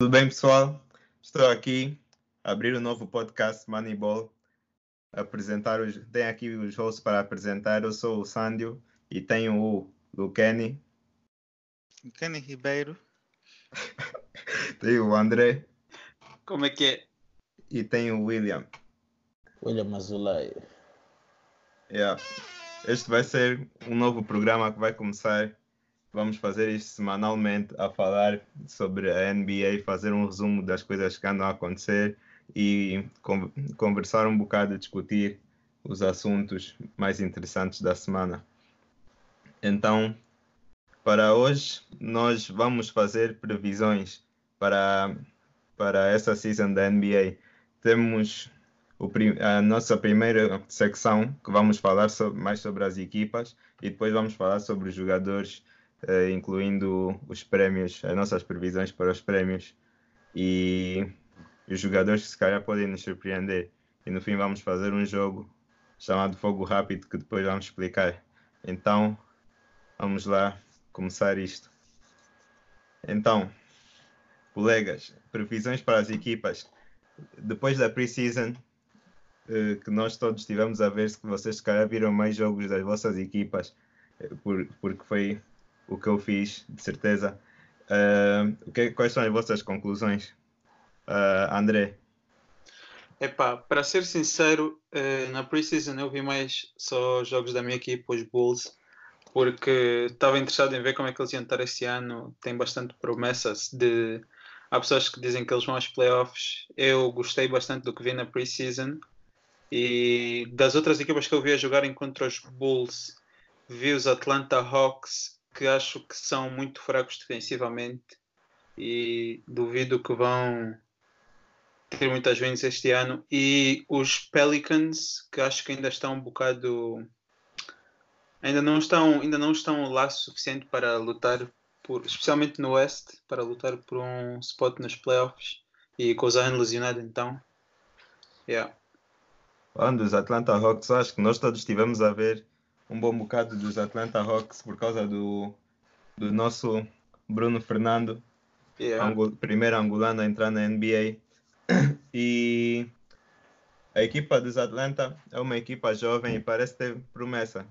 Tudo bem, pessoal? Estou aqui a abrir o um novo podcast Moneyball. Apresentar os, tem aqui os hosts para apresentar. Eu sou o Sândio e tenho o Luqueni. Luqueni Ribeiro. tenho o André. Como é que é? E tenho o William. William Azulay. Yeah. Este vai ser um novo programa que vai começar Vamos fazer isto semanalmente a falar sobre a NBA, fazer um resumo das coisas que andam a acontecer e conversar um bocado, discutir os assuntos mais interessantes da semana. Então, para hoje, nós vamos fazer previsões para, para essa season da NBA. Temos o, a nossa primeira secção, que vamos falar sobre, mais sobre as equipas, e depois vamos falar sobre os jogadores uh, incluindo os prémios, as nossas previsões para os prémios e os jogadores que se calhar podem nos surpreender. E no fim vamos fazer um jogo chamado Fogo Rápido que depois vamos explicar. Então, vamos lá começar isto. Então, colegas, previsões para as equipas. Depois da pre-season, eh, que nós todos estivemos a ver se vocês se calhar viram mais jogos das vossas equipas, eh, porque foi o que eu fiz, de certeza. Uh, que, quais são as vossas conclusões, uh, André? Epá, para ser sincero, uh, na preseason eu vi mais só jogos da minha equipe, os Bulls, porque estava interessado em ver como é que eles iam estar este ano. Tem bastante promessas de. Há pessoas que dizem que eles vão aos playoffs. Eu gostei bastante do que vi na preseason. E das outras equipas que eu vi a jogarem contra os Bulls, vi os Atlanta Hawks que acho que são muito fracos defensivamente e duvido que vão ter muitas wins este ano. E os Pelicans, que acho que ainda estão um bocado. Ainda não estão, ainda não estão lá suficiente para lutar, por, especialmente no Oeste, para lutar por um spot nos playoffs. E com o Zion lesionado, então. Yeah. Falando dos Atlanta Hawks, acho que nós todos estivemos a ver um bom bocado dos Atlanta Hawks por causa do, do nosso Bruno Fernando, yeah. angol, primeiro angolano a entrar na NBA. E a equipa dos Atlanta é uma equipa jovem e parece ter promessa.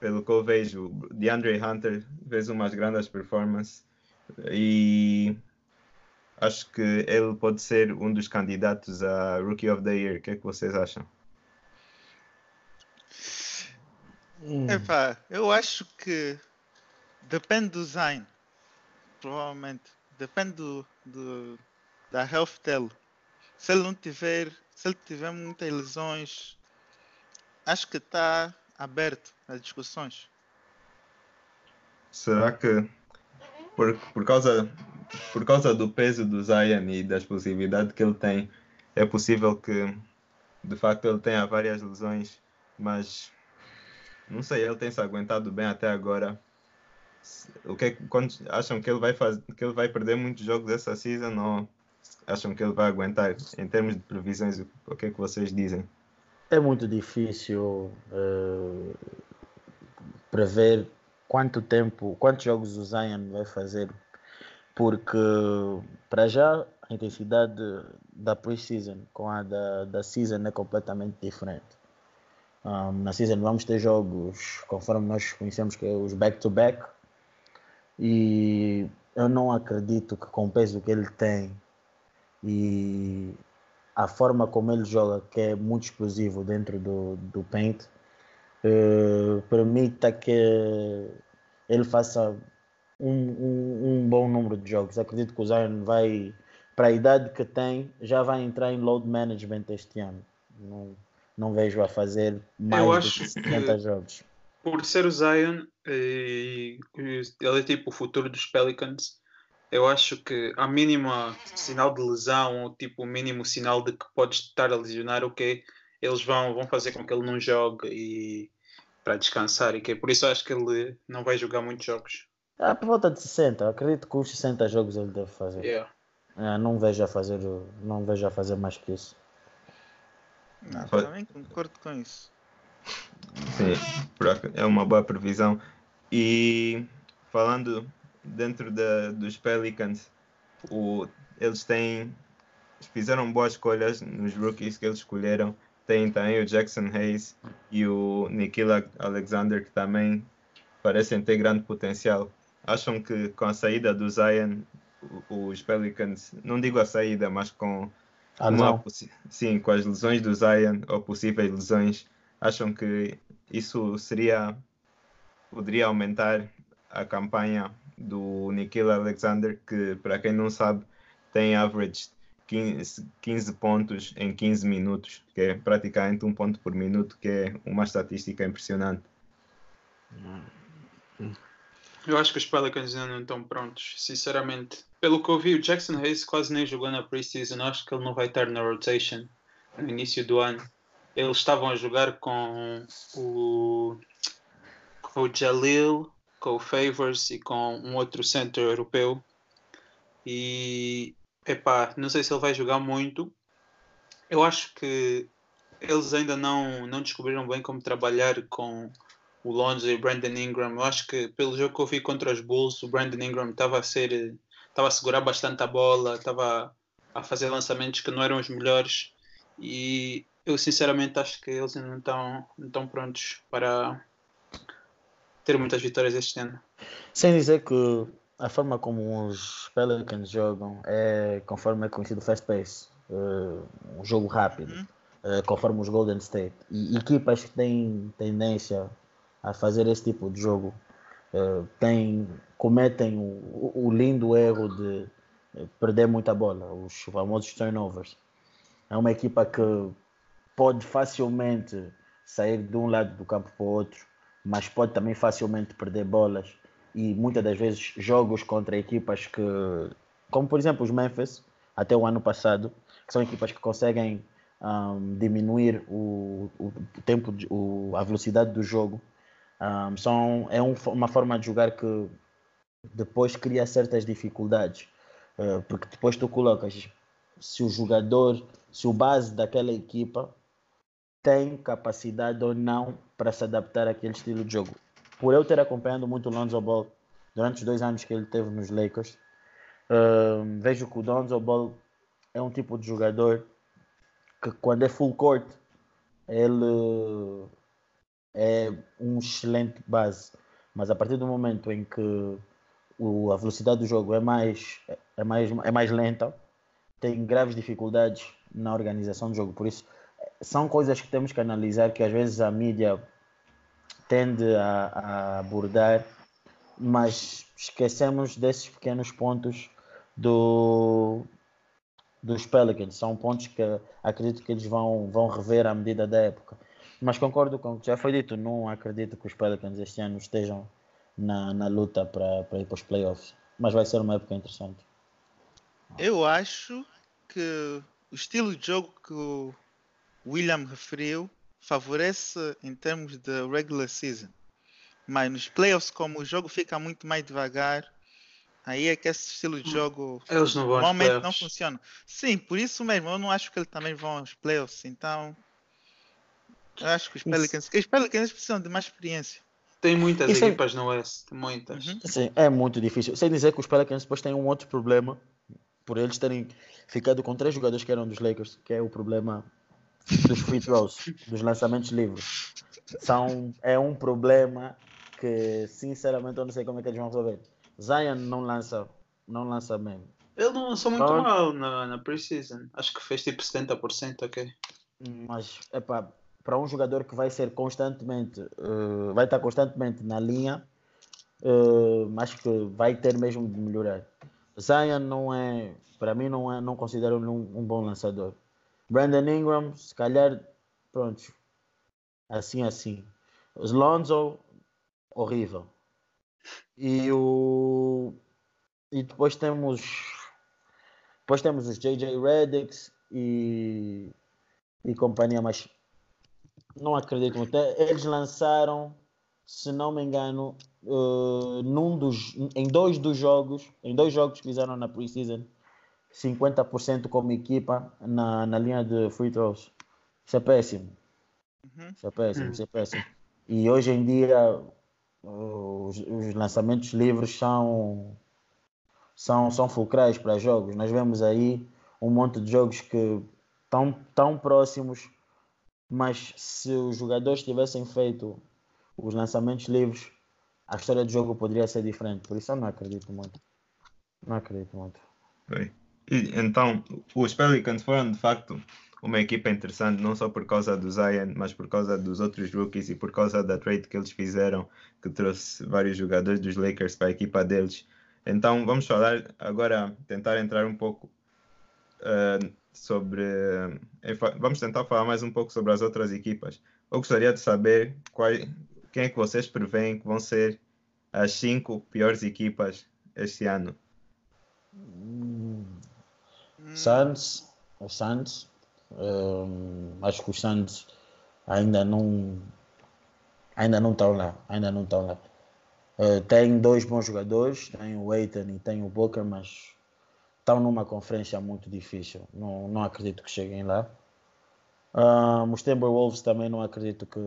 Pelo que eu vejo, DeAndre Hunter fez umas grandes performances e acho que ele pode ser um dos candidatos a Rookie of the Year. O que é que vocês acham? Hum. Epá, eu acho que depende do Zayn. Provavelmente. Depende do, do, da health dele. Se ele não tiver, se ele tiver muitas lesões, acho que está aberto às discussões. Será que por, por, causa, por causa do peso do Zion e da explosividade que ele tem, é possível que de facto ele tenha várias lesões, mas não sei, ele tem se aguentado bem até agora. O que, é quando acham que ele vai fazer, que ele vai perder muitos jogos essa season ou acham que ele vai aguentar em termos de previsões? O que é que vocês dizem? É muito difícil uh, prever quanto tempo, quantos jogos o Zion vai fazer, porque para já a intensidade da pre-season com a da, da season é completamente diferente. Um, na season vamos ter jogos conforme nós conhecemos que é os back-to-back -back, e eu não acredito que com o peso que ele tem e a forma como ele joga, que é muito explosivo dentro do, do paint, uh, permita que ele faça um, um, um, bom número de jogos. Acredito que o Zion vai, para a idade que tem, já vai entrar em load management este ano. Não, não vejo a fazer mais eu acho de 50 jogos. Por ser o Zion, e ele é tipo o futuro dos Pelicans, eu acho que a mínima sinal de lesão ou tipo o mínimo sinal de que pode estar a lesionar, o que eles vão, vão fazer com que ele não jogue e para descansar e que por isso acho que ele não vai jogar muitos jogos. Ah, por volta de 60, acredito que os 60 jogos ele deve fazer. Yeah. Ah, não vejo a fazer, não vejo a fazer mais que isso. Não, também concordo com isso. Sim, é uma boa previsão. E falando dentro da, dos Pelicans, o, eles têm fizeram boas escolhas nos rookies que eles escolheram. Tem também o Jackson Hayes e o Nikhil Alexander que também parecem ter grande potencial. Acham que com a saída do Zion, os Pelicans, não digo a saída, mas com, uma, sim, com as lesões do Zion ou possíveis lesões, acham que isso seria poderia aumentar a campanha do Nikhil Alexander, que para quem não sabe tem average 15, 15 pontos em 15 minutos, que é praticamente um ponto por minuto, que é uma estatística impressionante. Eu acho que os Pelicans ainda não estão prontos, sinceramente. Pelo que eu vi, o Jackson Hayes quase nem jogou na preseason. Acho que ele não vai estar na rotation no início do ano. Eles estavam a jogar com o, com o Jalil, com o Favors e com um outro center europeu. E epá, não sei se ele vai jogar muito. Eu acho que eles ainda não, não descobriram bem como trabalhar com o Lonzo e o Brandon Ingram. Eu acho que pelo jogo que eu vi contra os Bulls, o Brandon Ingram estava a ser estava a segurar bastante a bola, estava a fazer lançamentos que não eram os melhores e eu sinceramente acho que eles ainda não estão, não estão prontos para ter muitas vitórias este ano. Sem dizer que a forma como os Pelicans jogam é conforme é conhecido fast pace, uh, um jogo rápido, uhum. uh, conforme os Golden State. E equipas que têm tendência a fazer esse tipo de jogo uh, têm, cometem o, o, lindo erro de perder muita bola, os famosos turnovers. É uma equipa que pode facilmente sair de um lado do campo para o outro, mas pode também facilmente perder bolas e muitas das vezes jogos contra equipas que, como por exemplo os Memphis, até o ano passado, que são equipas que conseguem um, diminuir o, o tempo, de, o, a velocidade do jogo um, são, é um, uma forma de jogar que depois cria certas dificuldades. Uh, porque depois tu colocas se o jogador, se o base daquela equipa tem capacidade ou não para se adaptar àquele estilo de jogo. Por eu ter acompanhado muito o Lonzo Ball durante os dois anos que ele teve nos Lakers, uh, vejo que o Lonzo Ball é um tipo de jogador que quando é full court ele é um excelente base, mas a partir do momento em que o, a velocidade do jogo é mais, é, mais, é mais lenta, tem graves dificuldades na organização do jogo. Por isso, são coisas que temos que analisar que às vezes a mídia tende a, a abordar, mas esquecemos desses pequenos pontos do, dos Pelicans. São pontos que acredito que eles vão, vão rever à medida da época. Mas concordo com o que já foi dito, não acredito que os Pelicans este ano estejam na, na luta para, para ir para os playoffs. Mas vai ser uma época interessante. Eu acho que o estilo de jogo que o William referiu favorece em termos de regular season. Mas nos playoffs, como o jogo fica muito mais devagar, aí é que esse estilo de jogo Eles não vão normalmente não funciona. Sim, por isso mesmo, eu não acho que eles também vão aos playoffs. Então, eu acho que os Pelicans, os Pelicans precisam de mais experiência. Tem muitas Isso é- equipas é... no West, muitas. Uhum. Sim, é muito difícil. Sem dizer que os Pelicans depois têm um outro problema, por eles terem ficado com três jogadores que eram dos Lakers, que é o problema dos free throws, dos lançamentos livres. São, é um problema que, sinceramente, eu não sei como é que eles vão resolver. Zion não lança, não lança mesmo. Ele não lançou muito então, mal na, na preseason. Acho que fez tipo 70%, ok. Mas, é pá, para um jogador que vai ser constantemente, uh, vai estar constantemente na linha, uh, mas que vai ter mesmo de melhorar. Zion não é, para mim não é, não considero um, um bom lançador. Brandon Ingram, se calhar, pronto, assim assim. Os Lonzo, horrível. E o e depois temos depois temos os JJ Reddicks e e companhia, mas não acredito muito. Eles lançaram, se não me engano, uh, num dos, em dois dos jogos, em dois jogos que fizeram na preseason, 50% como equipa na, na linha de free throws. Isso é péssimo. Uhum. Isso é péssimo, isso é péssimo. E hoje em dia os, os lançamentos livres são, são, são fulcrais para jogos. Nós vemos aí um monte de jogos que estão tão próximos, mas se os jogadores tivessem feito os lançamentos livres, a história do jogo poderia ser diferente. Por isso eu não acredito muito. Não acredito muito. Bem, e, então, os Pelicans foram de facto uma equipa interessante, não só por causa do Zion, mas por causa dos outros rookies e por causa da trade que eles fizeram, que trouxe vários jogadores dos Lakers para a equipa deles. Então, vamos falar agora, tentar entrar um pouco uh, sobre. Uh, vamos tentar falar mais um pouco sobre as outras equipas. Eu gostaria de saber quem é que vocês preveem que vão ser as cinco piores equipas este ano. Hum. Suns, o Suns, um, acho que os Suns ainda não ainda não estão lá, ainda não estão lá. Uh, tem dois bons jogadores, tem o Aiton e tem o Booker, mas estão numa conferência muito difícil. Não, não acredito que cheguem lá. Um, os Timberwolves também não acredito que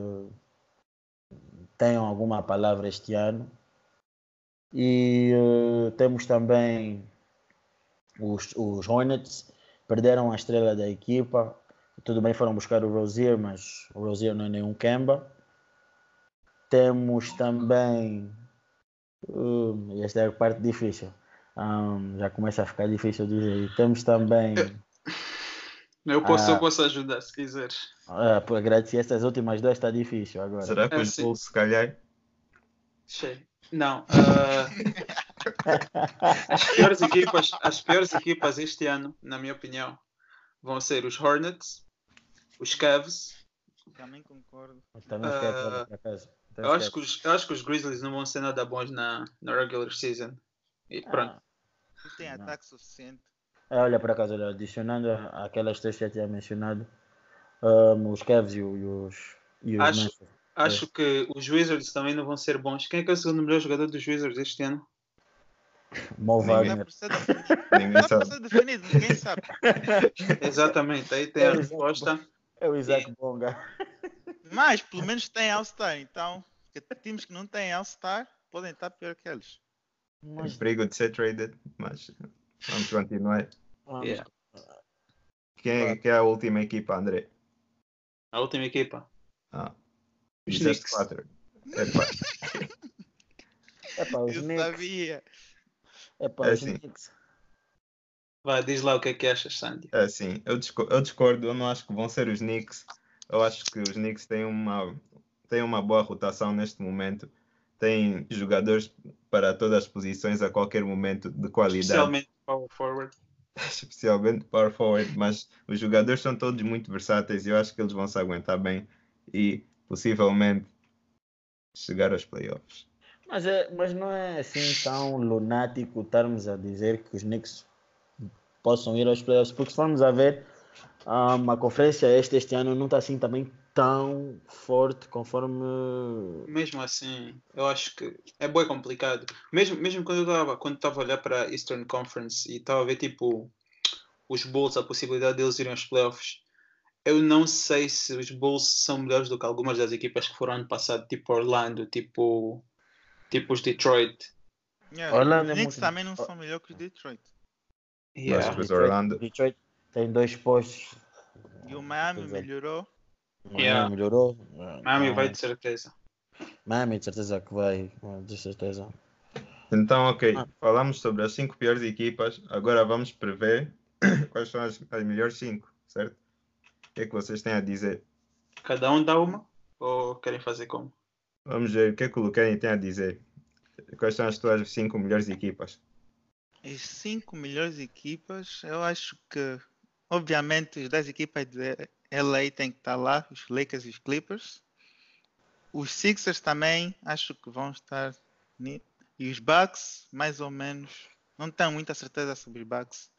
tenham alguma palavra este ano. E uh, temos também os, os Hornets, perderam a estrela da equipa. Tudo bem, foram buscar o Rozier, mas o Rozier não é nenhum Kemba. Temos também. Uh, esta é a parte difícil. Um, já começa a ficar difícil de dizer. Temos também. Eu posso, eu posso ajudar se quiseres. Ah, por agradecer estas últimas duas está difícil agora. Será que é, os Bulls se calhar? Cheio. Não. Uh, as, piores equipas, as piores equipas este ano, na minha opinião, vão ser os Hornets, os Cavs. Também concordo. Também uh. Eu acho, que os, eu acho que os Grizzlies não vão ser nada bons na, na regular season. E ah. pronto. Ah, não tem ataque suficiente. É, olha, por acaso, olha, adicionando aquelas três que já tinha mencionado, um, os Cavs e, os, e os acho, acho que os Wizards também não vão ser bons. Quem é que é o segundo melhor jogador dos Wizards este ano? Mo Wagner. Ninguém sabe. definido, ninguém sabe. Exatamente, aí tem é a resposta. É o Isaac e... Bonga. Mas pelo menos tem All-Star, então times que não têm All-Star podem estar pior que eles. Mas... perigo de ser traded, mas vamos continuar. Yeah. Quem, é, quem é a última equipa, André? A última equipa? Ah. Os Knicks. Quatro. É pá. É pá, os Eu Knicks. sabia. É pá, É os assim. Knicks. Vai, diz lá o que é que achas, Sandy. É assim, eu discordo, eu discordo, eu não acho que vão ser os Knicks. Eu acho que os Knicks têm uma, têm uma boa rotação neste momento. Têm jogadores para todas as posições a qualquer momento de qualidade. Especialmente power forward. especialmente power forward, mas os jogadores são todos muito versáteis e eu acho que eles vão se aguentar bem e possivelmente chegar aos playoffs. Mas, é, mas não é assim tão lunático estarmos a dizer que os Knicks possam ir aos playoffs, porque se formos a ver, um, a conferência este, este ano não está assim também tão forte conforme. Mesmo assim, eu acho que é bem complicado. Mesmo, mesmo quando eu estava quando estava a olhar para a Eastern Conference e estava a ver tipo os Bulls, a possibilidade deles irem aos playoffs, eu não sei se os Bulls são melhores do que algumas das equipas que foram ano passado, tipo Orlando, tipo, tipo os Detroit. Yeah, Orlando os é Knicks muito- também não são melhor que os Detroit. Yeah. Mas os Orlando, Detroit tem dois postos. E o Miami melhorou. Miami Yeah. melhorou. Miami vai de certeza. Miami, de certeza que vai. De certeza. Então, ok, Ah. falamos sobre as cinco piores equipas. Agora vamos prever quais são as, as melhores cinco, certo? O que é que vocês têm a dizer? Cada um dá uma? Ou querem fazer como? Vamos ver o que é que o Luqueni tem a dizer. Quais são as tuas cinco melhores equipas? As cinco melhores equipas, eu acho que, obviamente, as 10 equipas de LA têm que estar lá, os Lakers e os Clippers. Os Sixers também, acho que vão estar. E os Bucks, mais ou menos. Não tenho muita certeza sobre os Bucks.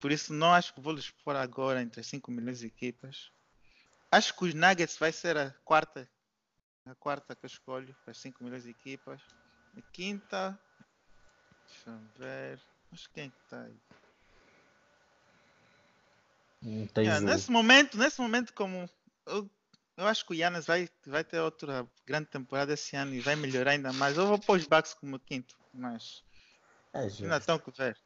Por isso, não acho que vou lhes pôr agora entre as cinco melhores equipas. Acho que os Nuggets vai ser a quarta. A quarta que eu escolho para as cinco melhores equipas. A quinta. Deixa eu ver. Acho que quem é que tá aí? O- nesse momento, nesse momento como eu, eu acho que o Yannis vai, vai ter outra grande temporada esse ano e vai melhorar ainda mais. Eu vou pôr os Bucks como quinto, mas É justo. Não estão com ver.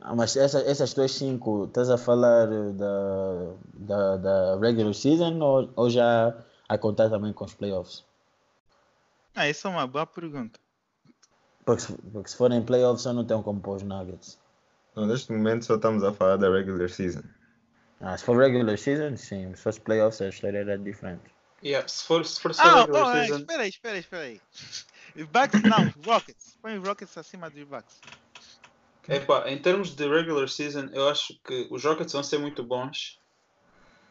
Ah, mas essa, essas duas cinco, estás a falar da, da, da regular season ou, ou já a contar também com os playoffs? Ah, isso é uma boa pergunta. Porque, porque se forem playoffs eu não tenho como pôr os Nuggets. Não, neste momento só estamos a falar da regular season. Ah, se for regular season, sim. Se fosse playoffs a história era diferente. Yeah, se for, se for só Ah, regular oh, season, espera aí, espera aí, espera aí. Bucks não, Rockets. Põe os Rockets acima dos Bucks. Epá, em termos de regular season, eu acho que os Rockets vão ser muito bons.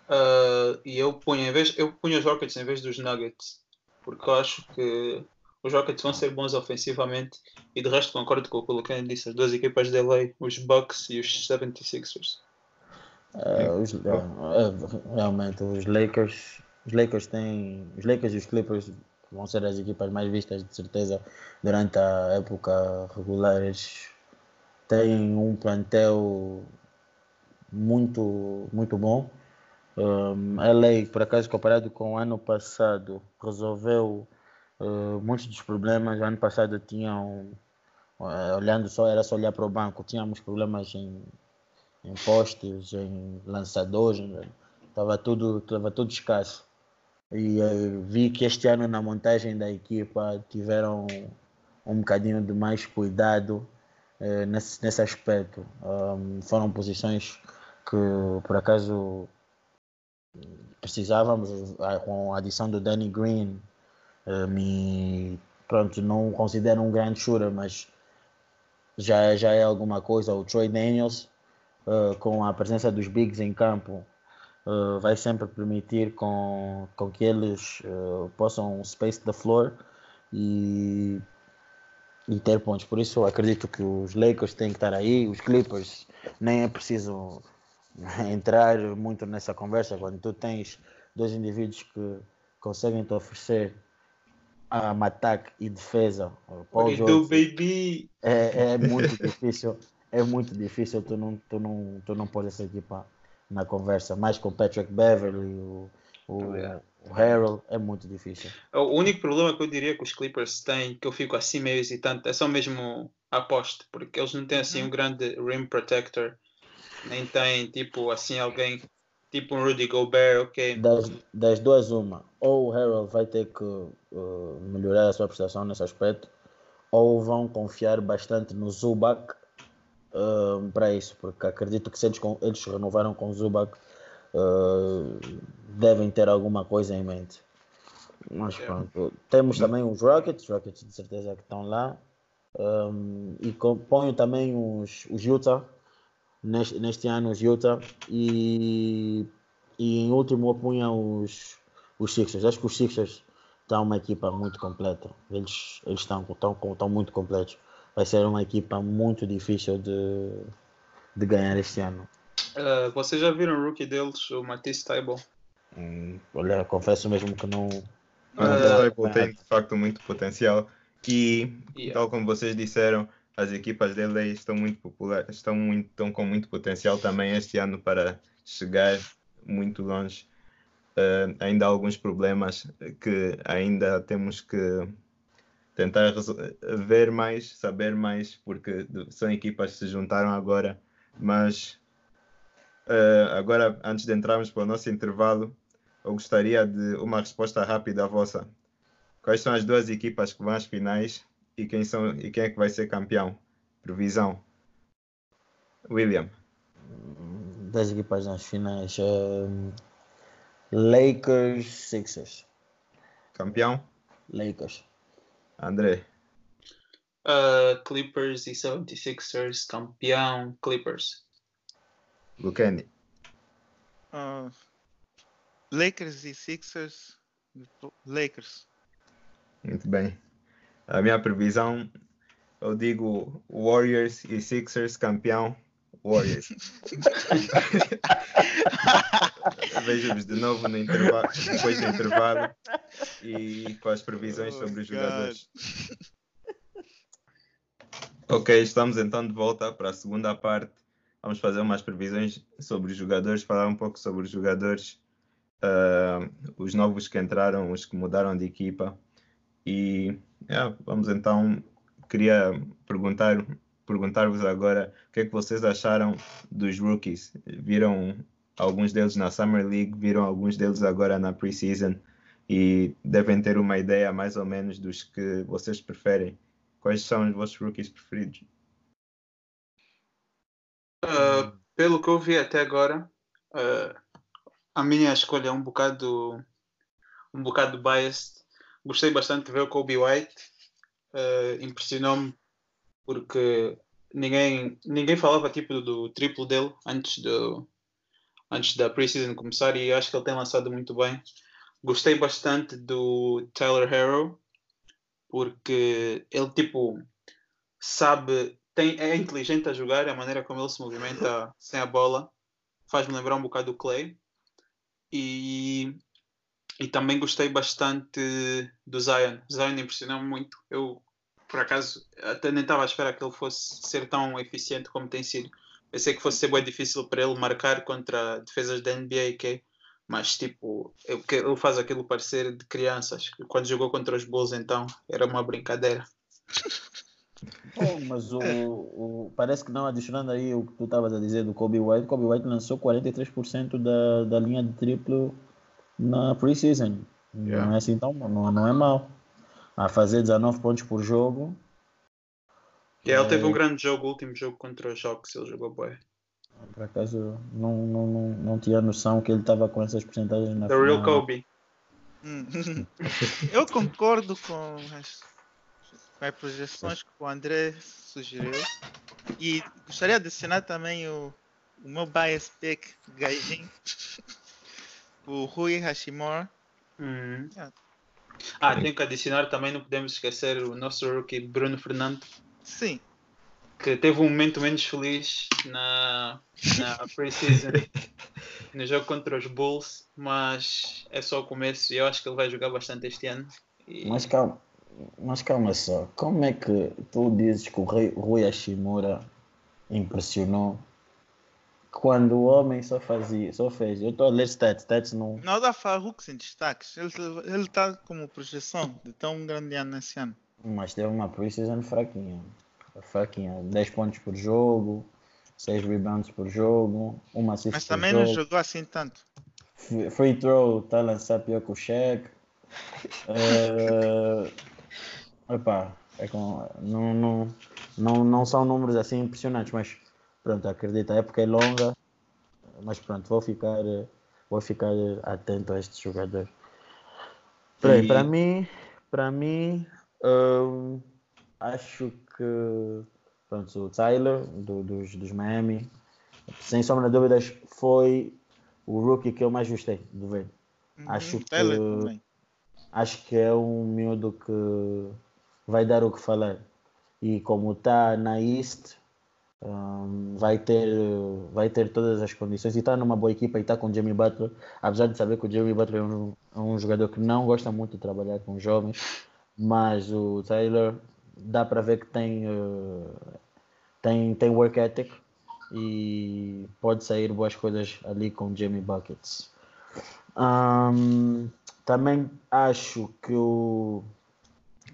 Ah, e eu ponho, em vez, eu ponho os Rockets em vez dos Nuggets. Porque eu acho que os Rockets vão ser bons ofensivamente. E de resto concordo com o que o Lucas disse. As duas equipas de LA, os Bucks e os 76ers. Ah, os- ah, ah, realmente, os Lakers, os Lakers têm, os Lakers e os Clippers vão ser as equipas mais vistas de certeza durante a época regular. Eles têm um plantel muito, muito bom. Um, LA, por acaso, comparado com o ano passado, resolveu uh, muitos dos problemas. Ano passado tinham, uh, olhando só, era só olhar para o banco, tínhamos problemas em, em postes, em lançadores, estava tudo, estava tudo escasso. E eh, vi que este ano na montagem da equipa tiveram um bocadinho de mais cuidado eh, nesse, nesse aspecto. Um, foram posições que por acaso precisávamos, ah, com a adição do Danny Green, eh, me, pronto, não considero um grande shooter, mas já, já é alguma coisa. O Troy Daniels, eh, com a presença dos bigs em campo, eh, vai sempre permitir com, com que eles eh, possam space the floor e, e ter pontos. Por isso, acredito que os Lakers têm que estar aí, os Clippers nem é preciso entrar muito nessa conversa quando tu tens dois indivíduos que conseguem te oferecer um ataque e defesa. Paul What do George, baby? é, é muito difícil, é muito difícil tu não, tu não, tu não pôr essa equipa na conversa, mais com o Patrick Beverly, o, o, Yeah. o Harold, é muito difícil. O único problema que eu diria que os Clippers têm, que eu fico assim meio hesitante, é só mesmo a aposta, porque eles não têm assim um grande rim protector, nem têm tipo assim alguém, tipo um Rudy Gobert, ok. Das, das duas, uma, ou o Harold vai ter que uh, melhorar a sua prestação nesse aspecto, ou vão confiar bastante no Zubac uh, para isso, porque acredito que se eles, eles renovaram com o Zubac, uh, devem ter alguma coisa em mente. Mas pronto, temos também os Rockets, Rockets de certeza que estão lá, um, e com- ponho também os, os Utah, neste, neste ano os Utah, e, e em último eu punha os, os Sixers. Acho que os Sixers estão uma equipa muito completa, eles, eles estão, estão, estão muito completos. Vai ser uma equipa muito difícil de, de ganhar este ano. Uh, vocês já viram o rookie deles, o Matisse Tybalt? Hum, olha, confesso mesmo que não. Mas Ah, o Staples tem de facto muito potencial e, Yeah. tal como vocês disseram, as equipas dele estão muito populares, estão, muito, estão com muito potencial também este ano para chegar muito longe. Eh, ainda há alguns problemas que ainda temos que tentar ver mais, saber mais, porque de- são equipas que se juntaram agora, mas eh, agora, antes de entrarmos para o nosso intervalo, eu gostaria de uma resposta rápida vossa. Quais são as duas equipas que vão às finais e quem, são, e quem é que vai ser campeão? Previsão. William. Das equipas nas finais. hum, Lakers, Sixers. Campeão? Lakers. André. Uh, Clippers e 76ers, campeão Clippers. Lukendi. Ah, Lakers e Sixers. Lakers. Muito bem. A minha previsão, eu digo Warriors e Sixers campeão. Warriors. Vejo-vos de novo no intervalo, depois do intervalo e com as previsões Oh, sobre os God. jogadores. Ok, estamos então de volta para a segunda parte. Vamos fazer umas previsões sobre os jogadores, falar um pouco sobre os jogadores, ah, os novos que entraram, os que mudaram de equipa. E yeah, vamos então. queria perguntar perguntar-vos agora o que é que vocês acharam dos rookies. Viram alguns deles na Summer League, viram alguns deles agora na preseason e devem ter uma ideia mais ou menos dos que vocês preferem. Quais são os vossos rookies preferidos? Uh, pelo que eu vi até agora, uh, a minha escolha é um bocado um bocado biased. Gostei bastante de ver o Kobe White. Uh, Impressionou-me porque ninguém, ninguém falava tipo do triplo dele antes, do, antes da preseason começar e acho que ele tem lançado muito bem. Gostei bastante do Tyler Harrow porque ele tipo sabe, tem, é inteligente a jogar, a maneira como ele se movimenta sem a bola faz-me lembrar um bocado do Clay. E, e também gostei bastante do Zion. Zion impressionou-me muito. Eu por acaso, até nem estava à espera que ele fosse ser tão eficiente como tem sido. Pensei que fosse ser bem difícil para ele marcar contra defesas da NBA, que mas tipo, ele faz aquilo parecer de crianças. Quando jogou contra os Bulls, então, era uma brincadeira. Oh, mas o, o, parece que não, adicionando aí o que tu estavas a dizer do Kobe White, Kobe White lançou 43% da, da linha de triplo na preseason. Yeah. Não é assim tão não, não é mal a fazer 19 pontos por jogo. E ele teve um é. grande jogo, o último jogo contra os Jogos, ele jogou bem. Por acaso não, não, não, não tinha noção que ele estava com essas porcentagens na The final. Real Kobe. Hum. Eu concordo com as, com as projeções que o André sugeriu. E gostaria de adicionar também o, o meu bias pick gajinho, o Rui Hashimura. Uhum. Yeah, ah, tenho que adicionar também, não podemos esquecer o nosso rookie Bruno Fernando. Sim. Que teve um momento menos feliz na, na preseason, no jogo contra os Bulls, mas é só o começo e eu acho que ele vai jogar bastante este ano. E... Mas calma, mas calma só, como é que tu dizes que o Rui Hashimura impressionou quando o homem só fazia, só fez. Eu estou a ler stats, stats não. Não dá Farrux em destaques. Ele está como projeção de tão grande ano nesse ano. Mas teve uma preseason fraquinha. Fraquinha. 10 pontos por jogo, 6 rebounds por jogo, uma assist Mas também não jogou assim tanto. Free throw está a lançar pior que o cheque. uh, epá, é com, não, não, não, não são números assim impressionantes, mas pronto, acredito, a época é longa, mas pronto, vou ficar, vou ficar atento a este jogador. E... Para mim, para mim, um, acho que pronto, o Tyler do, dos, dos Miami, sem sombra de dúvidas, foi o rookie que eu mais gostei de ver. Uhum, acho que acho que é um miúdo que vai dar o que falar. E como está na East, vai, ter, vai ter todas as condições e está numa boa equipa e está com o Jamie Butler, apesar de saber que o Jamie Butler é um, é um jogador que não gosta muito de trabalhar com jovens, mas o Taylor dá para ver que tem, uh, tem, tem work ethic e pode sair boas coisas ali com o Jamie Buckets. Um, também acho que o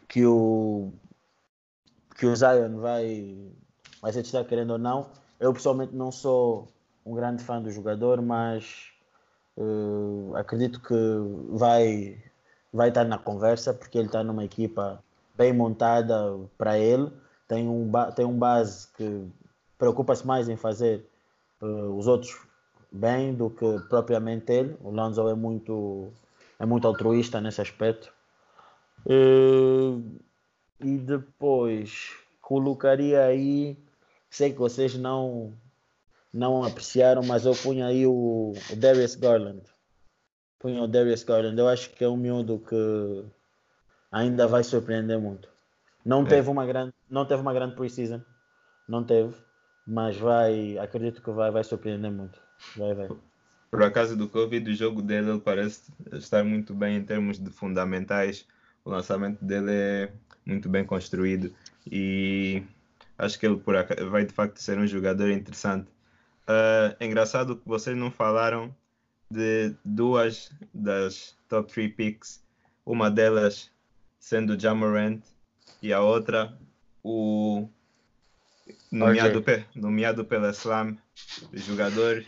que o que o Zion vai mas se está querendo ou não. Eu pessoalmente não sou um grande fã do jogador, mas uh, acredito que vai, vai estar na conversa, porque ele está numa equipa bem montada para ele. Tem um, tem um base que preocupa-se mais em fazer uh, os outros bem do que propriamente ele. O Lonzo é muito, é muito altruísta nesse aspecto. Uh, e depois colocaria aí Sei que vocês não não apreciaram, mas eu punha aí o, o Darius Garland. Punha o Darius Garland. Eu acho que é um miúdo que ainda vai surpreender muito. Não é. teve uma grande, não teve uma grande preseason, não teve, mas vai, acredito que vai, vai surpreender muito. Vai, vai. Por acaso do Covid, o jogo dele ele parece estar muito bem em termos de fundamentais. O lançamento dele é muito bem construído e Acho que ele por vai de facto ser um jogador interessante. Uh, é engraçado que vocês não falaram de duas das top 3 picks, uma delas sendo o Jamorant e a outra o nomeado, pe, nomeado pela Slam, o jogador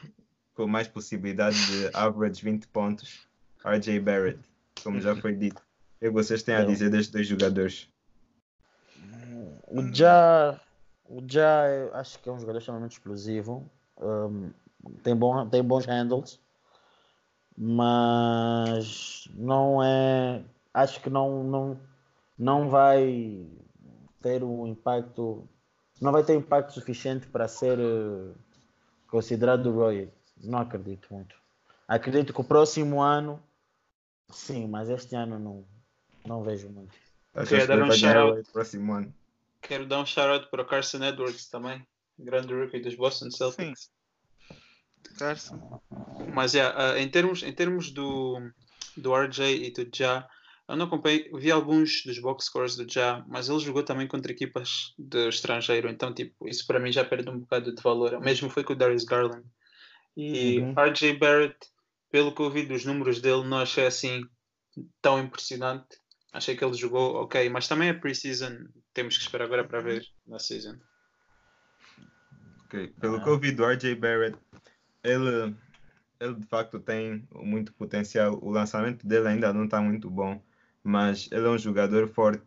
com mais possibilidade de average 20 pontos, RJ Barrett, como já foi dito. O que vocês têm a dizer destes dois jogadores? O Já, o Já acho que é um jogador extremamente explosivo. Um, tem, bom, tem bons handles, mas não é. Acho que não, não, não vai ter um impacto. Não vai ter impacto suficiente para ser uh, considerado Roy. Não acredito muito. Acredito que o próximo ano, sim, mas este ano não, não vejo muito. Acho que dar um shout próximo ano. Quero dar um shout para o Carson Edwards também, grande rookie dos Boston Celtics. Sim. Carson. Mas yeah, uh, em termos, em termos do, do RJ e do Ja, eu não acompanhei, vi alguns dos box scores do Ja, mas ele jogou também contra equipas do estrangeiro, então tipo, isso para mim já perde um bocado de valor. O mesmo foi com o Darius Garland. E uhum. RJ Barrett, pelo que eu vi dos números dele, não achei assim tão impressionante. Achei que ele jogou ok, mas também é pre-season, temos que esperar agora para ver na season. Ok, pelo que eu vi do RJ Barrett, ele, ele de facto tem muito potencial. O lançamento dele ainda não está muito bom, mas ele é um jogador forte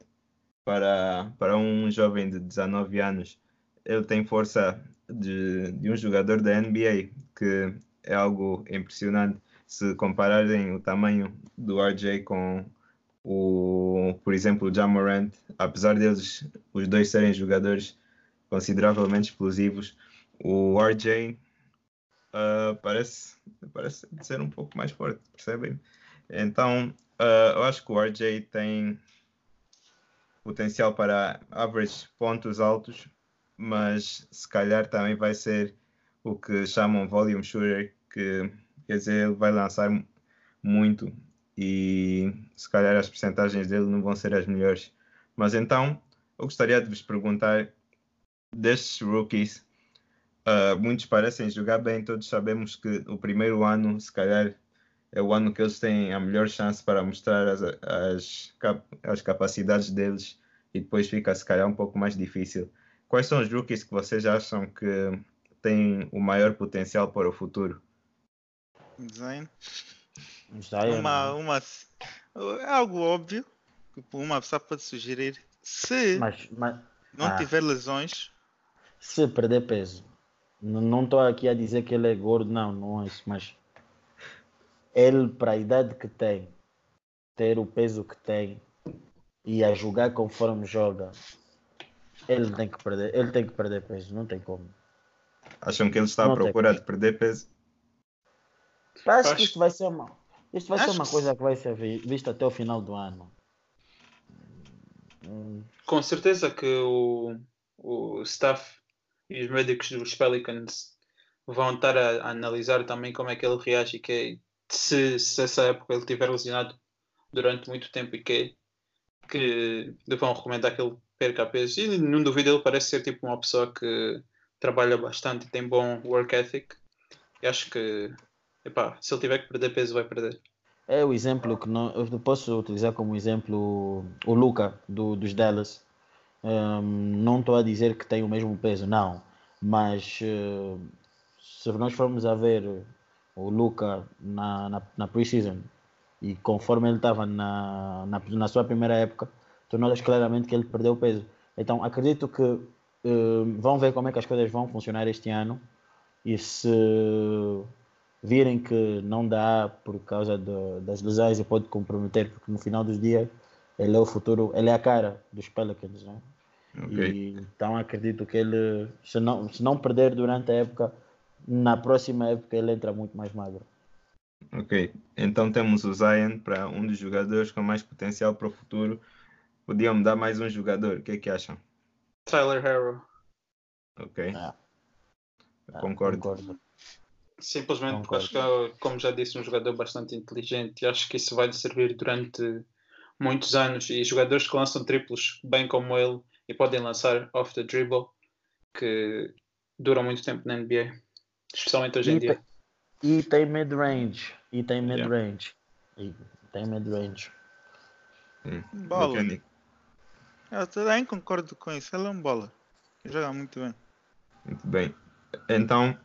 para, para um jovem de 19 anos. Ele tem força de, de um jogador da NBA, que é algo impressionante. Se compararem o tamanho do RJ com o, por exemplo, o Jamorant, apesar deles os dois serem jogadores consideravelmente explosivos, o RJ uh, parece, parece ser um pouco mais forte, percebem? Então, uh, eu acho que o RJ tem potencial para average pontos altos, mas se calhar também vai ser o que chamam volume shooter, que quer dizer, ele vai lançar muito e se calhar as percentagens dele não vão ser as melhores. Mas então, eu gostaria de vos perguntar destes rookies, Uh, muitos parecem jogar bem, todos sabemos que o primeiro ano, se calhar, é o ano que eles têm a melhor chance para mostrar as, as, as capacidades deles e depois fica, se calhar, um pouco mais difícil. Quais são os rookies que vocês acham que têm o maior potencial para o futuro? Design. Uma, uma, é algo óbvio que uma pessoa pode sugerir se mas, mas, não ah, tiver lesões. Se perder peso. Não estou aqui a dizer que ele é gordo, não, não é isso, mas ele, para a idade que tem, ter o peso que tem e a jogar conforme joga, ele tem que perder, ele tem que perder peso, não tem como. Acham que ele está não à procura de perder peso? Acho, Acho que isto vai ser uma, isto vai ser uma coisa que vai ser vista até o final do ano. Com certeza que o, o staff e os médicos dos Pelicans vão estar a, a, analisar também como é que ele reage e que se, se essa época ele estiver lesionado durante muito tempo e que, que vão recomendar que ele perca peso. E não duvido, ele parece ser tipo uma pessoa que trabalha bastante e tem bom work ethic. E acho que epá, se ele tiver que perder peso, vai perder. É o exemplo que não, eu posso utilizar como exemplo o Luca do, dos Dallas um, não estou a dizer que tem o mesmo peso, não. Mas uh, se nós formos a ver o Luca na, na, na pre-season e conforme ele estava na, na, na, sua primeira época, notas claramente que ele perdeu peso. Então acredito que uh, vão ver como é que as coisas vão funcionar este ano e se virem que não dá por causa de, das lesões e pode comprometer, porque no final dos dias ele é o futuro, ele é a cara dos Pelicans, né? Okay. E, então acredito que ele, se não, se não perder durante a época, na próxima época ele entra muito mais magro. Ok, então temos o Zion para um dos jogadores com mais potencial para o futuro. Podiam dar mais um jogador, o que é que acham? Tyler Harrow. Ok. Ah. Concordo. Concordo. Simplesmente porque acho que, é, como já disse, um jogador bastante inteligente e acho que isso vai lhe servir durante muitos anos. E jogadores que lançam triplos, bem como ele, e podem lançar off the dribble que duram muito tempo na NBA, especialmente hoje em dia. e tem mid-range, e tem mid-range, yeah. e tem mid-range. Hum. Bola. Eu também concordo com isso. Ele é um bola. Joga muito bem. Muito bem. Então,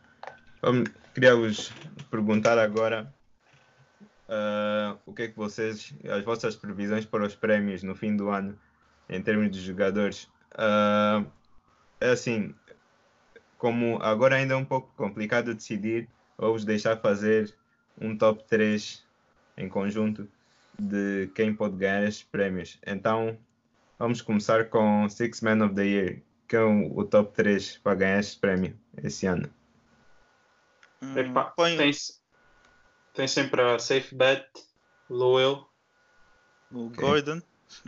vamos, queria vos perguntar agora uh, o que é que vocês, as vossas previsões para os prémios no fim do ano, em termos de jogadores. Uh, é assim, como agora ainda é um pouco complicado decidir, vou-vos deixar fazer um top 3 em conjunto de quem pode ganhar estes prémios. Então, vamos começar com Six Man of the Year, que é o top 3 para ganhar este prémio esse ano. Hum, Epa, põe... tem, tem sempre a Safe Bet, Lowell. O okay. Gordon,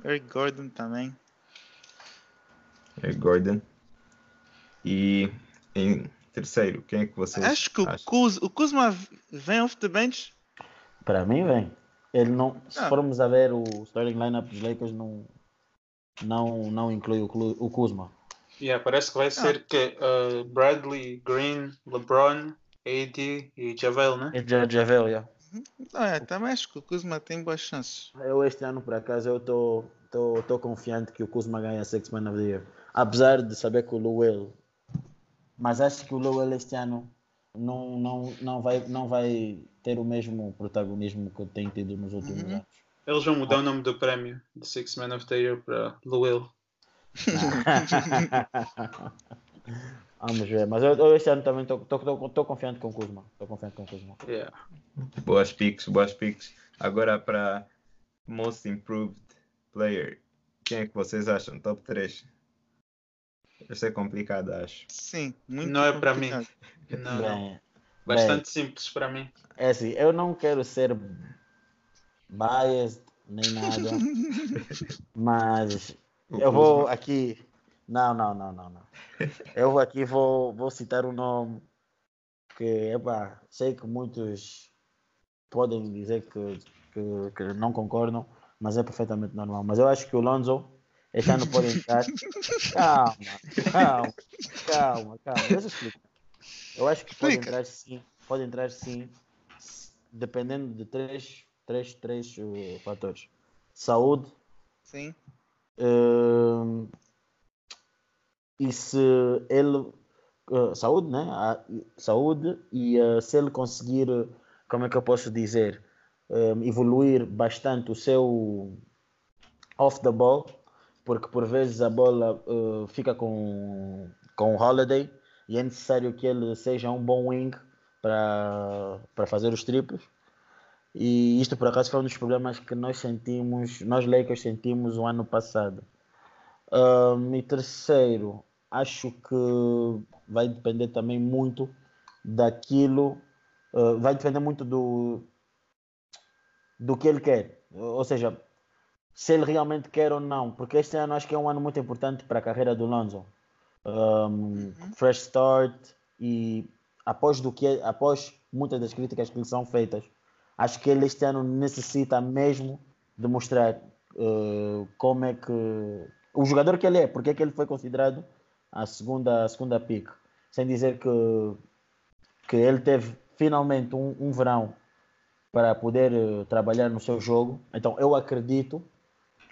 Eric Gordon também. Eric Gordon. E em terceiro, quem é que você Acho que o, Kuz, o Kuzma vem off the bench. Para mim vem. Ele não, se ah. formos a ver o starting lineup dos Lakers, não, não, não inclui o, o Kuzma. Yeah, parece que vai ah. ser que uh, Bradley, Green, LeBron, AD e Javel, né? E Javel, yeah. Não, é, também acho que o Kuzma tem boas chances. Eu este ano, por acaso, eu estou tô, tô, confiante que o Kuzma ganha Six Man of the Year. Apesar de saber que o Lowell... Mas acho que o Lowell este ano não, não, não, vai, não vai ter o mesmo protagonismo que tem tido nos últimos uhum. anos. Eles vão mudar ah. o nome do prémio de Six Man of the Year para Lowell. Vamos ver, mas eu, eu este ano também estou confiante com o Kuzma. Estou confiante com o Kuzma. Yeah. Boas picks, boas picks. Agora para Most Improved Player. Quem é que vocês acham? Top 3. Isso é complicado, acho. Sim, muito Não é para mim. Não, bem, Bastante bem, simples para mim. É assim, eu não quero ser biased nem nada, mas eu vou aqui não, não, não, não, não. Eu aqui vou, vou citar um nome que, epá, sei que muitos podem dizer que, que, que, não concordam, mas é perfeitamente normal. Mas eu acho que o Lonzo este ano pode entrar. Calma, calma, calma, calma. Deixa eu explicar. Eu acho que pode entrar sim, pode entrar sim, dependendo de três, três, três uh, fatores. Saúde. Sim. Uh, e se ele uh, saúde, né? Saúde e uh, se ele conseguir, como é que eu posso dizer, um, evoluir bastante o seu off the ball, porque por vezes a bola fica com com o Holiday e é necessário que ele seja um bom wing para fazer os triplos. E isto por acaso foi um dos problemas que nós sentimos, nós Lakers sentimos o ano passado. Um, e terceiro, acho que vai depender também muito daquilo, uh, vai depender muito do, do que ele quer. Ou seja, se ele realmente quer ou não, porque este ano acho que é um ano muito importante para a carreira do Lonzo. Um, uhum. Fresh start e após do que após muitas das críticas que lhe são feitas, acho que ele este ano necessita mesmo demonstrar uh, como é que o jogador que ele é, porque é que ele foi considerado a segunda, a segunda pick. Sem dizer que, que ele teve finalmente um, um verão para poder uh, trabalhar no seu jogo. Então eu acredito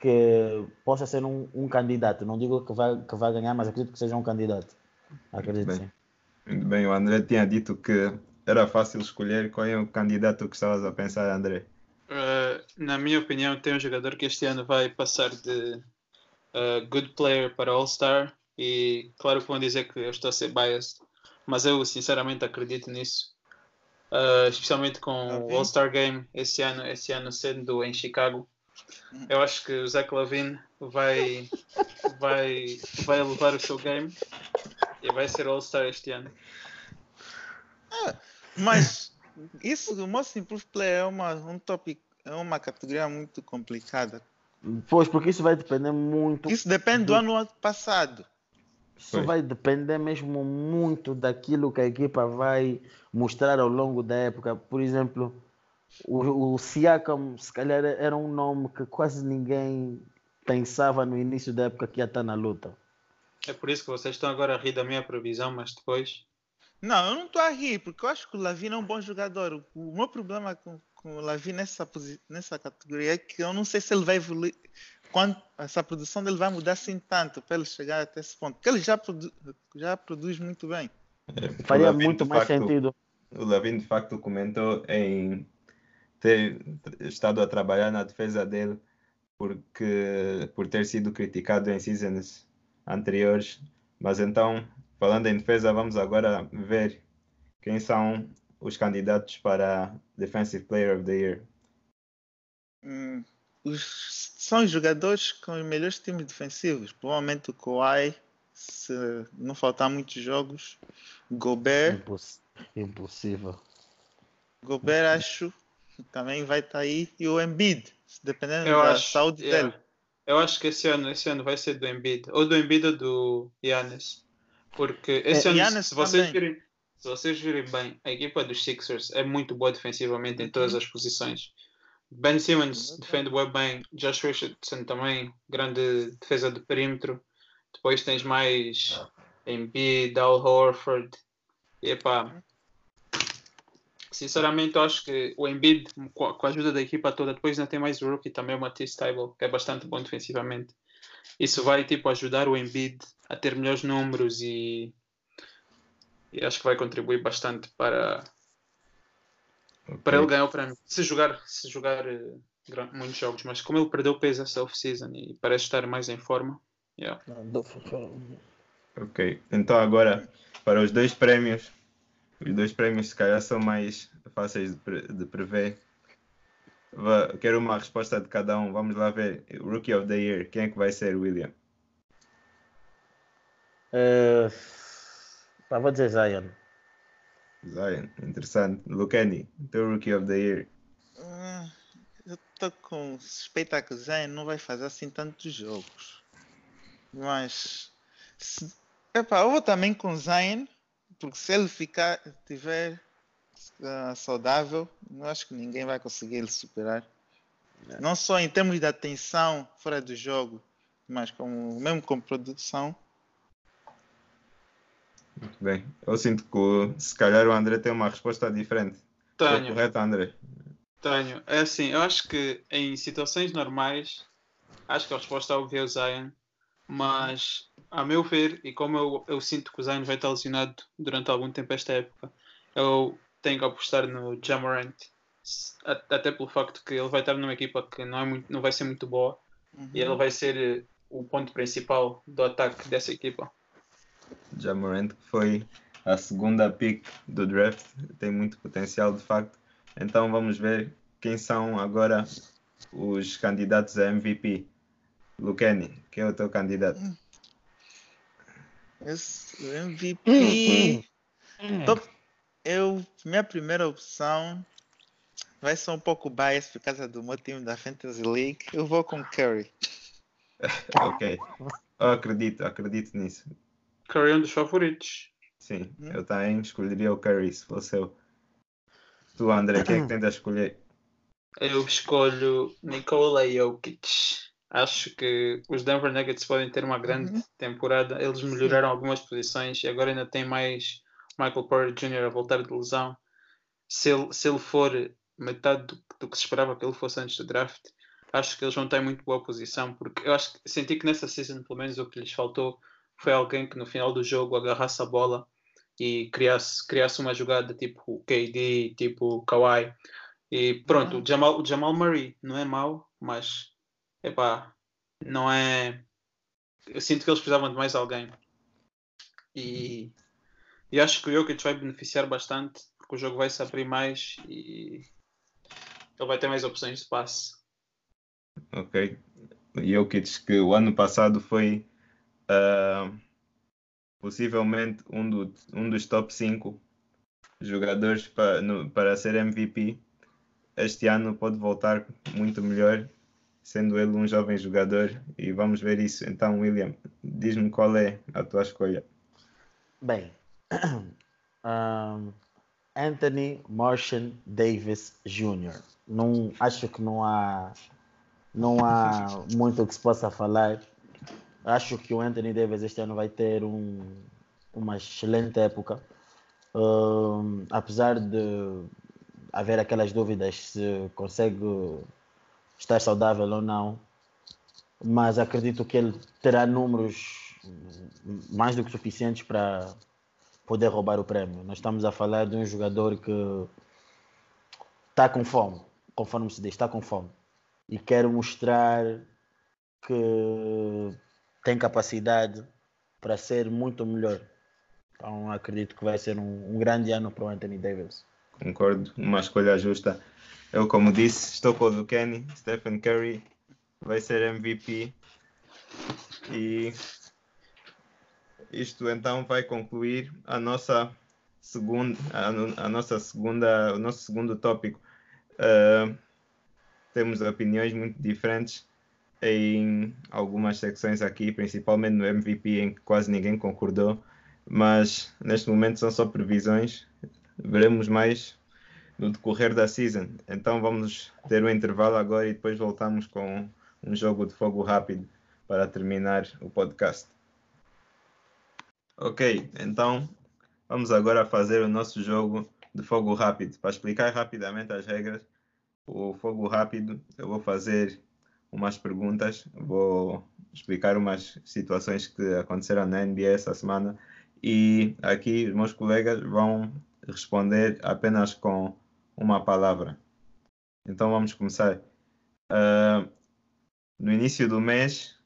que possa ser um, um, candidato. Não digo que vai, que vai ganhar, mas acredito que seja um candidato. Acredito bem, sim. Muito bem, o André tinha dito que era fácil escolher qual é o candidato que estavas a pensar, André. Uh, na minha opinião, tem um jogador que este ano vai passar de uh, good player para All-Star e claro que vão dizer que eu estou a ser biased, mas eu sinceramente acredito nisso. Uh, especialmente com o All-Star Game esse ano, esse ano sendo em Chicago. Eu acho que o Zach Lavine vai, vai, vai levar o seu game e vai ser All-Star este ano. Ah, mas isso do Most Improved Player é uma, um tópico, é uma categoria muito complicada. Pois, porque isso vai depender muito. Isso depende do, do ano passado. Isso vai depender mesmo muito daquilo que a equipa vai mostrar ao longo da época. Por exemplo, o, o Siakam, se calhar, era um nome que quase ninguém pensava no início da época que ia estar na luta. É por isso que vocês estão agora a rir da minha previsão, mas depois. Não, eu não estou a rir, porque eu acho que o Lavina é um bom jogador. O meu problema com, com o Lavina nessa, nessa categoria é que eu não sei se ele vai evoluir, quando essa produção dele vai mudar assim tanto para ele chegar até esse ponto. Porque ele já, produ já produz muito bem. É, Faria muito mais facto, sentido. O Lavin de facto comentou em ter estado a trabalhar na defesa dele porque por ter sido criticado em seasons anteriores. Mas então, falando em defesa, vamos agora ver quem são os candidatos para Defensive Player of the Year. Hum, os, são os jogadores com os melhores times defensivos. Provavelmente o Kawhi, se não faltar muitos jogos. Gobert. Imposs impossível. Gobert acho também vai estar tá aí. E o Embiid, dependendo eu da acho, saúde yeah. dele. Eu acho que esse ano, esse ano vai ser do Embiid. Ou do Embiid ou do Yannis. Porque esse é, ano, Giannis se vocês, virem, se vocês virem bem, a equipa dos Sixers é muito boa defensivamente em todas as posições. Ben Simmons defende bem, Josh Richardson também, grande defesa de perímetro. Depois tens mais Embiid, Al Horford. E epá, Sinceramente, acho que o Embiid, com a ajuda da equipa toda, depois ainda tem mais o rookie também, o Matisse Table, que é bastante bom defensivamente. Isso vai tipo ajudar o Embiid a ter melhores números e, e acho que vai contribuir bastante para. Para ele ganhar o prémio. Se jogar, se jogar uh, muitos jogos, mas como ele perdeu peso essa off-season e parece estar mais em forma. Yeah. Ok, então agora para os dois prémios os dois prémios, se calhar, são mais fáceis de, pre de prever. Quero uma resposta de cada um. Vamos lá ver. Rookie of the Year. Quem é que vai ser, William? Uh, vou dizer Zion. Zion, interessante. Lucani, teu Rookie of the Year. Uh, eu estou com suspeita que o Zion não vai fazer assim tantos jogos. Mas. Se, epá, eu vou também com Zion porque se ele ficar, tiver uh, saudável, não acho que ninguém vai conseguir ele superar. É. Não só em termos de atenção fora do jogo, mas como, mesmo com produção. Muito bem. Eu sinto que se calhar o André tem uma resposta diferente. Tenho. correto, André? Tenho. É assim, eu acho que em situações normais, acho que a resposta é o Zion mas a meu ver, e como eu, eu sinto que o Zion vai estar lesionado durante algum tempo esta época, eu tenho que apostar no Jamorant, até pelo facto que ele vai estar numa equipa que não, é muito, não vai ser muito boa uhum. e ele vai ser eh, o ponto principal do ataque dessa equipa. Jamorant que foi a segunda pick do draft, tem muito potencial de facto. Então vamos ver quem são agora os candidatos a MVP. Lucani, quem é o teu candidato? Esse MVP. Top, eu, minha primeira opção vai ser um pouco bias por causa do meu time da Fantasy League. Eu vou com Curry. ok. Eu acredito, acredito nisso. Curry é um dos favoritos. Sim, hum? eu também escolheria o Curry se fosse eu. Tu, André, quem é que tenta escolher? Eu escolho Nikola Jokic. Acho que os Denver Nuggets podem ter uma grande uhum. temporada. Eles melhoraram Sim. algumas posições e agora ainda tem mais Michael Porter Jr. a voltar de lesão. Se ele, se ele for metade do, do, que se esperava que ele fosse antes do draft, acho que eles vão em muito boa posição. Porque eu acho que senti que nessa season, pelo menos, o que lhes faltou foi alguém que no final do jogo agarrasse a bola e criasse, criasse uma jogada tipo KD, tipo Kawhi. E pronto, o, Jamal, o Jamal Murray não é mau, mas epá, não é. Eu sinto que eles precisavam de mais alguém. E, e acho que o Jokic vai beneficiar bastante, porque o jogo vai se abrir mais e ele vai ter mais opções de passe. Ok. Jokic, que o ano passado foi uh, possivelmente um, do, um dos top 5 jogadores para, no, para ser MVP. Este ano pode voltar muito melhor sendo ele um jovem jogador, e vamos ver isso. Então, William, diz-me qual é a tua escolha. Bem, um, Anthony Martian Davis Jr. Não, acho que não há, não há muito que se possa falar. Acho que o Anthony Davis este ano vai ter um, uma excelente época. Um, apesar de haver aquelas dúvidas se consegue estar saudável ou não. mas acredito que ele terá números mais do que suficientes para poder roubar o prémio. Nós estamos a falar de um jogador que está com fome, conforme se diz, está com fome e quer mostrar que tem capacidade para ser muito melhor. Então acredito que vai ser um, um grande ano para o Anthony Davis. Concordo, uma escolha justa. Eu, como disse, estou com o do Kenny, Stephen Curry vai ser MVP e isto então vai concluir a nossa segunda, a, a nossa segunda, o nosso segundo tópico. Uh, temos opiniões muito diferentes em algumas secções aqui, principalmente no MVP, em que quase ninguém concordou, mas neste momento são só previsões. Veremos mais no decorrer da season. Então vamos ter um intervalo agora e depois voltamos com um jogo de fogo rápido para terminar o podcast. Ok, então vamos agora fazer o nosso jogo de fogo rápido. Para explicar rapidamente as regras, o fogo rápido, eu vou fazer umas perguntas, vou explicar umas situações que aconteceram na NBA essa semana e aqui os meus colegas vão responder apenas com uma palavra. Então vamos começar. Uh, no início do mês,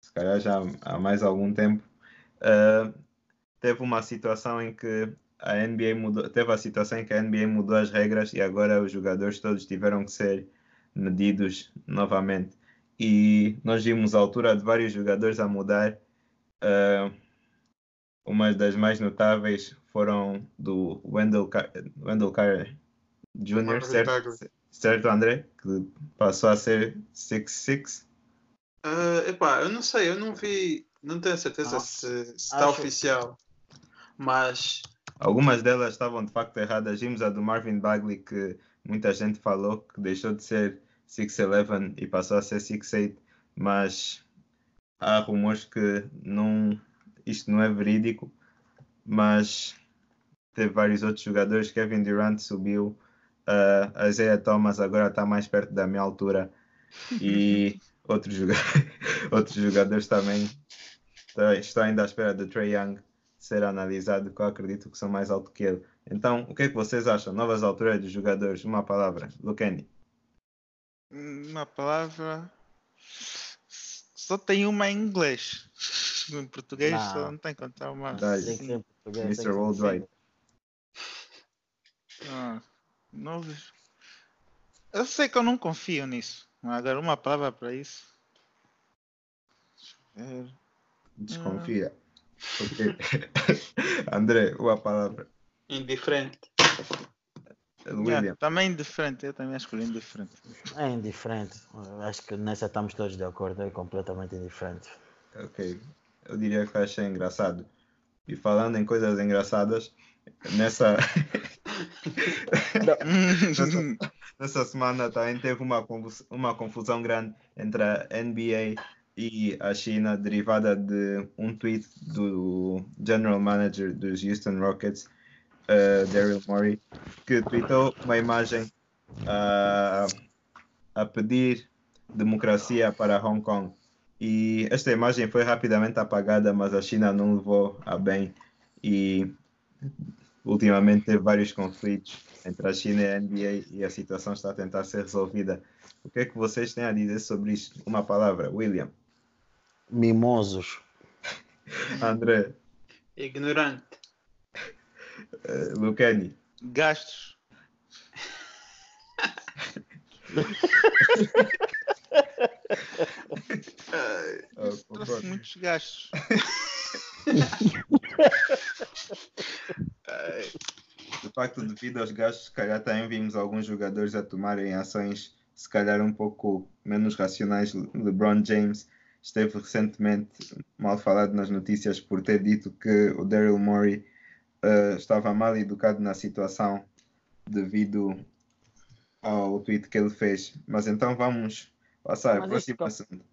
se calhar já há mais algum tempo, uh, teve uma situação em que a NBA mudou, teve a situação em que a NBA mudou as regras e agora os jogadores todos tiveram que ser medidos novamente. E nós vimos a altura de vários jogadores a mudar. Uh, uma das mais notáveis foram do Wendell, Car Wendell Carter Jr., certo? certo, André? Que passou a ser 6'6". Uh, epá, eu não sei, eu não vi, não tenho certeza ah, se, está oficial, mas... Algumas delas estavam de facto erradas. Vimos a do Marvin Bagley, que muita gente falou que deixou de ser 6'11 e passou a ser 6'8", mas há rumores que não, isto não é verídico, mas teve vários outros jogadores. Kevin Durant subiu, uh, a Isaiah Thomas agora está mais perto da minha altura e outros, outros jogadores também estão ainda à espera de Trey Young ser analisado, que eu acredito que são mais altos que ele. Então, o que é que vocês acham? Novas alturas dos jogadores, uma palavra, Lucani. Uma palavra. Só tem uma em inglês. Em português não. só não tem que contar uma. Assim. Mr. Worldwide. Ah, novos. Eu sei que eu não confio nisso. Agora uma palavra para isso. Desconfia. Okay. André, uma palavra. Indiferente. Yeah, também indiferente, eu também escolhi indiferente. É indiferente. Acho que nessa estamos todos de acordo, é completamente indiferente. Ok. Eu diria que achei engraçado. E falando em coisas engraçadas, nessa. nessa, nessa, semana também teve uma, uma confusão grande entre a NBA e a China, derivada de um tweet do General Manager dos Houston Rockets, uh, Daryl Morey, que tweetou uma imagem uh, a pedir democracia para Hong Kong. E esta imagem foi rapidamente apagada, mas a China não levou a bem e ultimamente teve vários conflitos entre a China e a NBA e a situação está a tentar ser resolvida. O que é que vocês têm a dizer sobre isto? Uma palavra, William. Mimosos. André. Ignorante. Uh, Lucani. Gastos. oh, Trouxe muitos gastos. de facto, devido aos gastos, se calhar também vimos alguns jogadores a tomarem ações, se calhar um pouco menos racionais. LeBron James esteve recentemente mal falado nas notícias por ter dito que o Daryl Morey uh, estava mal educado na situação devido ao tweet que ele fez. Mas então vamos passar à próxima assunto.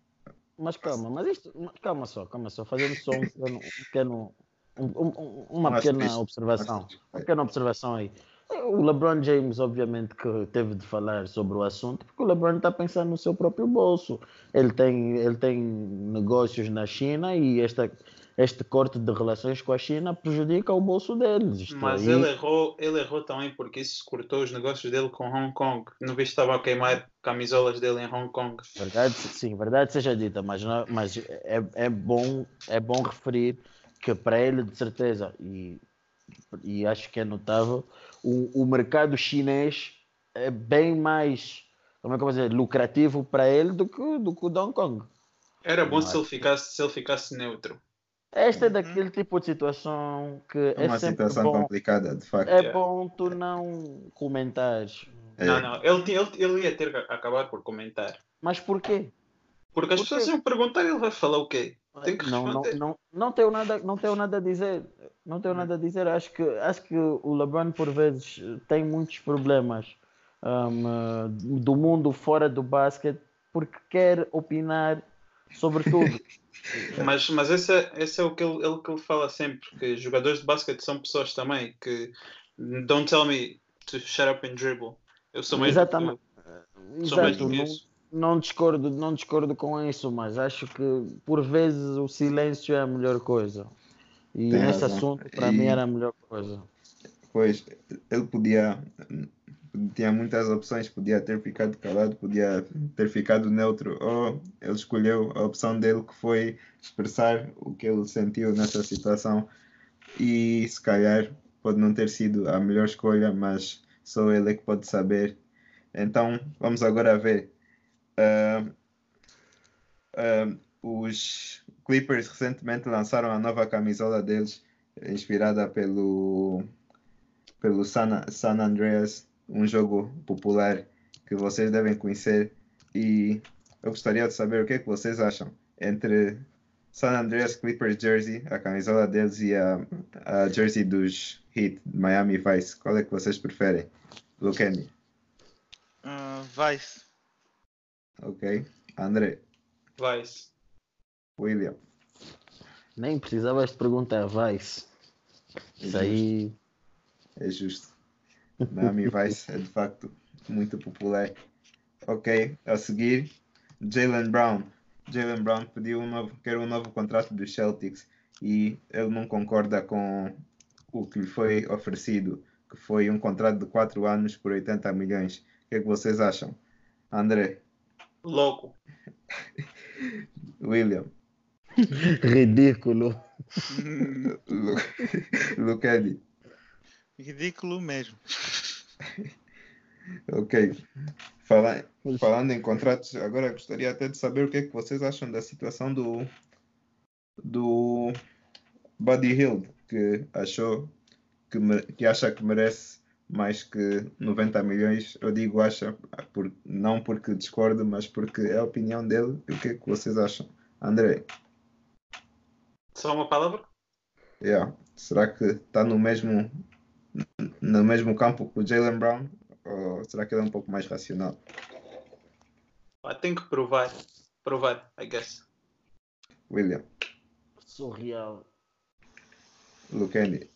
Mas calma, mas isto, calma só, calma só, fazendo só um pequeno, um pequeno um, um, uma pequena observação, uma pequena observação aí. o LeBron James, obviamente, que teve de falar sobre o assunto, porque o LeBron está pensando no seu próprio bolso. Ele tem, ele tem negócios na China e esta, este corte de relações com a China prejudica o bolso deles. Isto Mas aí- ele errou, ele errou também porque isso cortou os negócios dele com Hong Kong. Não vi que estava a queimar camisolas dele em Hong Kong. Verdade, sim, verdade seja dita, mas, não- mas é, é, bom, é bom referir que para ele, de certeza, e, e acho que é notável, o, o mercado chinês é bem mais, como é que eu vou dizer, lucrativo para ele do que, do que o de Hong Kong. Era bom Não se ele ficasse, se ele ficasse neutro. Esta é daquele tipo de situação que É é uma sempre situação bom, complicada, de facto. é bom tu não comentares. É. Não, não. Ele, ele, ele ia ter que acabar por comentar. Mas porquê? Porque as Por pessoas iam perguntar e ele vai falar o quê? Tem que não, não, responder. não, não tenho nada, não tenho nada a dizer. Não tenho nada a dizer. Acho que, acho que o LeBron por vezes tem muitos problemas um, do mundo fora do basquete porque quer opinar sobre tudo. Mas, mas esse, é, esse é o que ele, ele que ele fala sempre, que jogadores de basquete são pessoas também que don't tell me to shut up and dribble. Eu sou meio Exatamente. eu sou Exato. do que Não, isso. não discordo, não discordo com isso, mas acho que por vezes o silêncio é a melhor coisa. E Tem nesse razão. assunto, para E- mim, era a melhor coisa. Pois, ele podia. Tinha muitas opções, podia ter ficado calado, podia ter ficado neutro, ou ele escolheu a opção dele que foi expressar o que ele sentiu nessa situação. E se calhar pode não ter sido a melhor escolha, mas só ele é que pode saber. Então vamos agora ver. Ah, ah, os Clippers recentemente lançaram a nova camisola deles, inspirada pelo pelo San, San Andreas, um jogo popular que vocês devem conhecer. E eu gostaria de saber o que é que vocês acham entre San Andreas Clippers jersey, a camisola deles, e a, a jersey dos Heat Miami Vice. Qual é que vocês preferem? Luqueni, Ah, Vice. ok? André, Vai. William, Nem precisavas de perguntar, vai Isso aí. é justo. Miami Vice é de facto muito popular. Ok, a seguir, Jalen Brown. Jalen Brown pediu um novo, quer um novo contrato dos Celtics e ele não concorda com o que lhe foi oferecido, que foi um contrato de 4 anos por 80 milhões. O que é que vocês acham? André, Louco. William, Ridículo. Lu- Lucadi. Ridículo mesmo. Ok. Fala- falando em contratos, agora gostaria até de saber o que é que vocês acham da situação do do Buddy Hill, que achou que, me- que acha que merece mais que 90 milhões. Eu digo acha, por, não porque discordo, mas porque é a opinião dele. E o que é que vocês acham? André, Só uma palavra? yeah, será que está no mesmo no mesmo campo que o Jalen Brown? Ou será que ele é um pouco mais racional? Tem que provar. Provar, I guess. William, Surreal. Lukendi.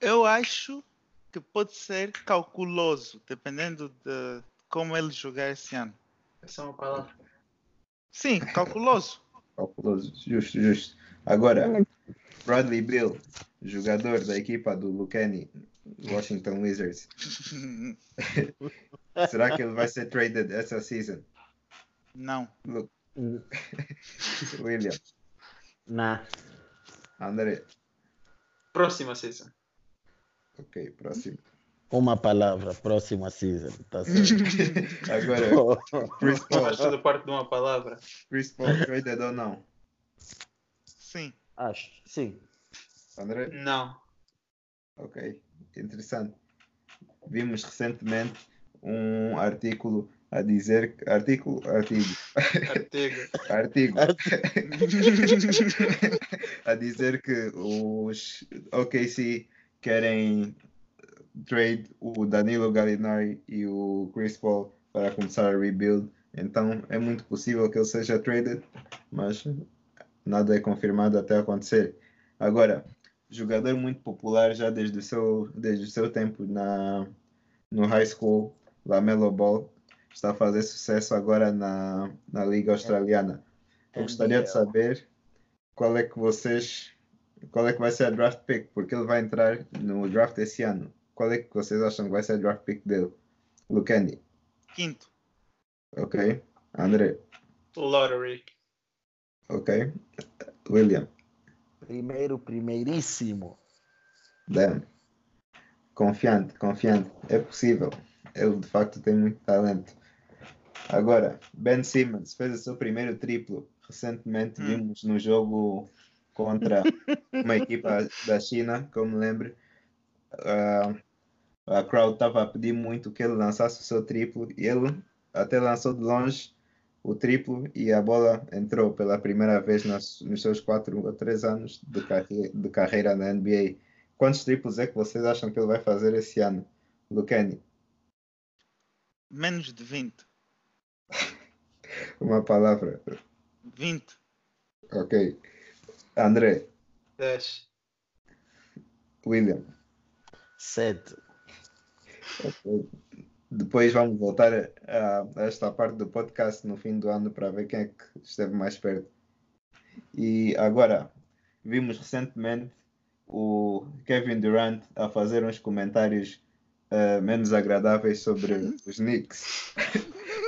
Eu acho que pode ser calculoso, dependendo de como ele jogar esse ano. Essa é uma palavra. Sim, calculoso. Calculoso, justo, justo. Agora, Bradley Bill, jogador da equipa do Lucani, Washington Wizards. Será que ele vai ser traded essa season? Não. Lu- William, Nah. André. Próxima season. Ok, próximo. Uma palavra, próxima season. Tá certo. Agora, Chris Paul, Faz tudo parte de uma palavra. Chris Paul, traded ou não? Sim. Acho, sim. André? Não. Ok, interessante. Vimos recentemente um artículo a dizer artículo, artigo, Artigo. artigo a dizer que os OKC querem trade o Danilo Gallinari e o Chris Paul para começar a rebuild. Então é muito possível que ele seja traded, mas nada é confirmado até acontecer. Agora, jogador muito popular já desde o seu, desde o seu tempo na, no high school, Lamelo Ball, está a fazer sucesso agora na, na Liga Australiana. Eu gostaria de saber qual é que vocês, qual é que vai ser a draft pick, porque ele vai entrar no draft esse ano. Qual é que vocês acham que vai ser a draft pick dele? Lukendi. Quinto. Ok. André. Lottery. Ok. William. Primeiro, primeiríssimo. Dan. Confiante, confiante. É possível. Ele de facto tem muito talento. Agora, Ben Simmons fez o seu primeiro triplo. Recentemente Hum. vimos no jogo contra uma equipa da China, como me lembro. Ah, a crowd estava a pedir muito que ele lançasse o seu triplo e ele até lançou de longe o triplo e a bola entrou pela primeira vez nos, nos seus quatro ou três anos de, carre de carreira na NBA. Quantos triplos é que vocês acham que ele vai fazer esse ano? Lucani, Menos de 20. uma palavra. 20. Ok. André, 10. William. Sete. Ok. Depois vamos voltar a, a esta parte do podcast no fim do ano para ver quem é que esteve mais perto. E agora, vimos recentemente o Kevin Durant a fazer uns comentários eh, menos agradáveis sobre os Knicks.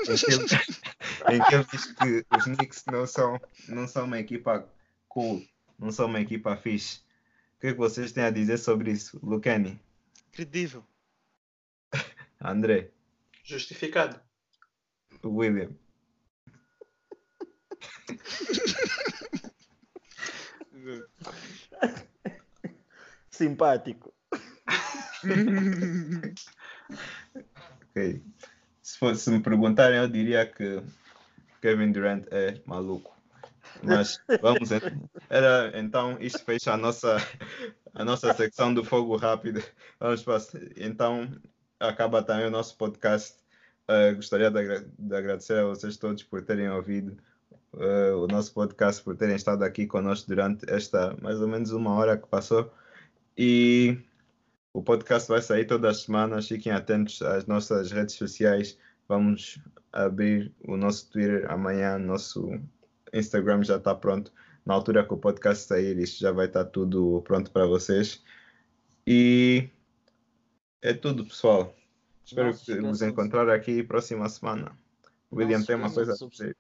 em, que ele, em que ele diz que os Knicks não são, não são uma equipa cool, não são uma equipa fixe. O que é que vocês têm a dizer sobre isso, Lucani? Credível. André, Justificado. William. Simpático. Ok. Se, fosse, se me perguntarem, eu diria que Kevin Durant é maluco. Mas vamos. Era, então, isto fecha a nossa, a nossa secção do fogo rápido. Vamos para, então, acaba também o nosso podcast. Eh, gostaria de, de agradecer a vocês todos por terem ouvido eh, o nosso podcast, por terem estado aqui conosco durante esta mais ou menos uma hora que passou. E o podcast vai sair todas as semanas. Fiquem atentos às nossas redes sociais. Vamos abrir o nosso Twitter amanhã. Nosso Instagram já está pronto. Na altura que o podcast sair, isso já vai estar tudo pronto para vocês. E é tudo, pessoal. Espero que vos esqueçam de- encontrar aqui próxima semana. O William tem uma coisa a dizer.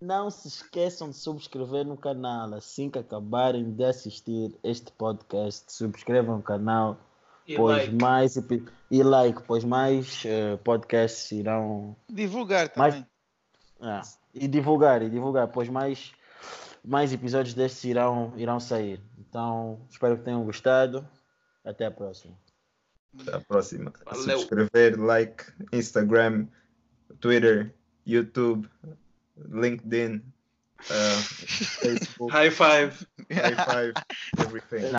Não se esqueçam de subscrever no canal assim que acabarem de assistir este podcast. Subscrevam o canal, E pois like. mais e like, pois mais eh, podcasts irão Divulgar também. ah, e divulgar, e divulgar, pois mais mais episódios destes irão irão sair. Então espero que tenham gostado. Até a próxima. Até a próxima. Valeu. Subscrever, like, Instagram, Twitter, YouTube, LinkedIn, uh, Facebook, High five. high five, everything.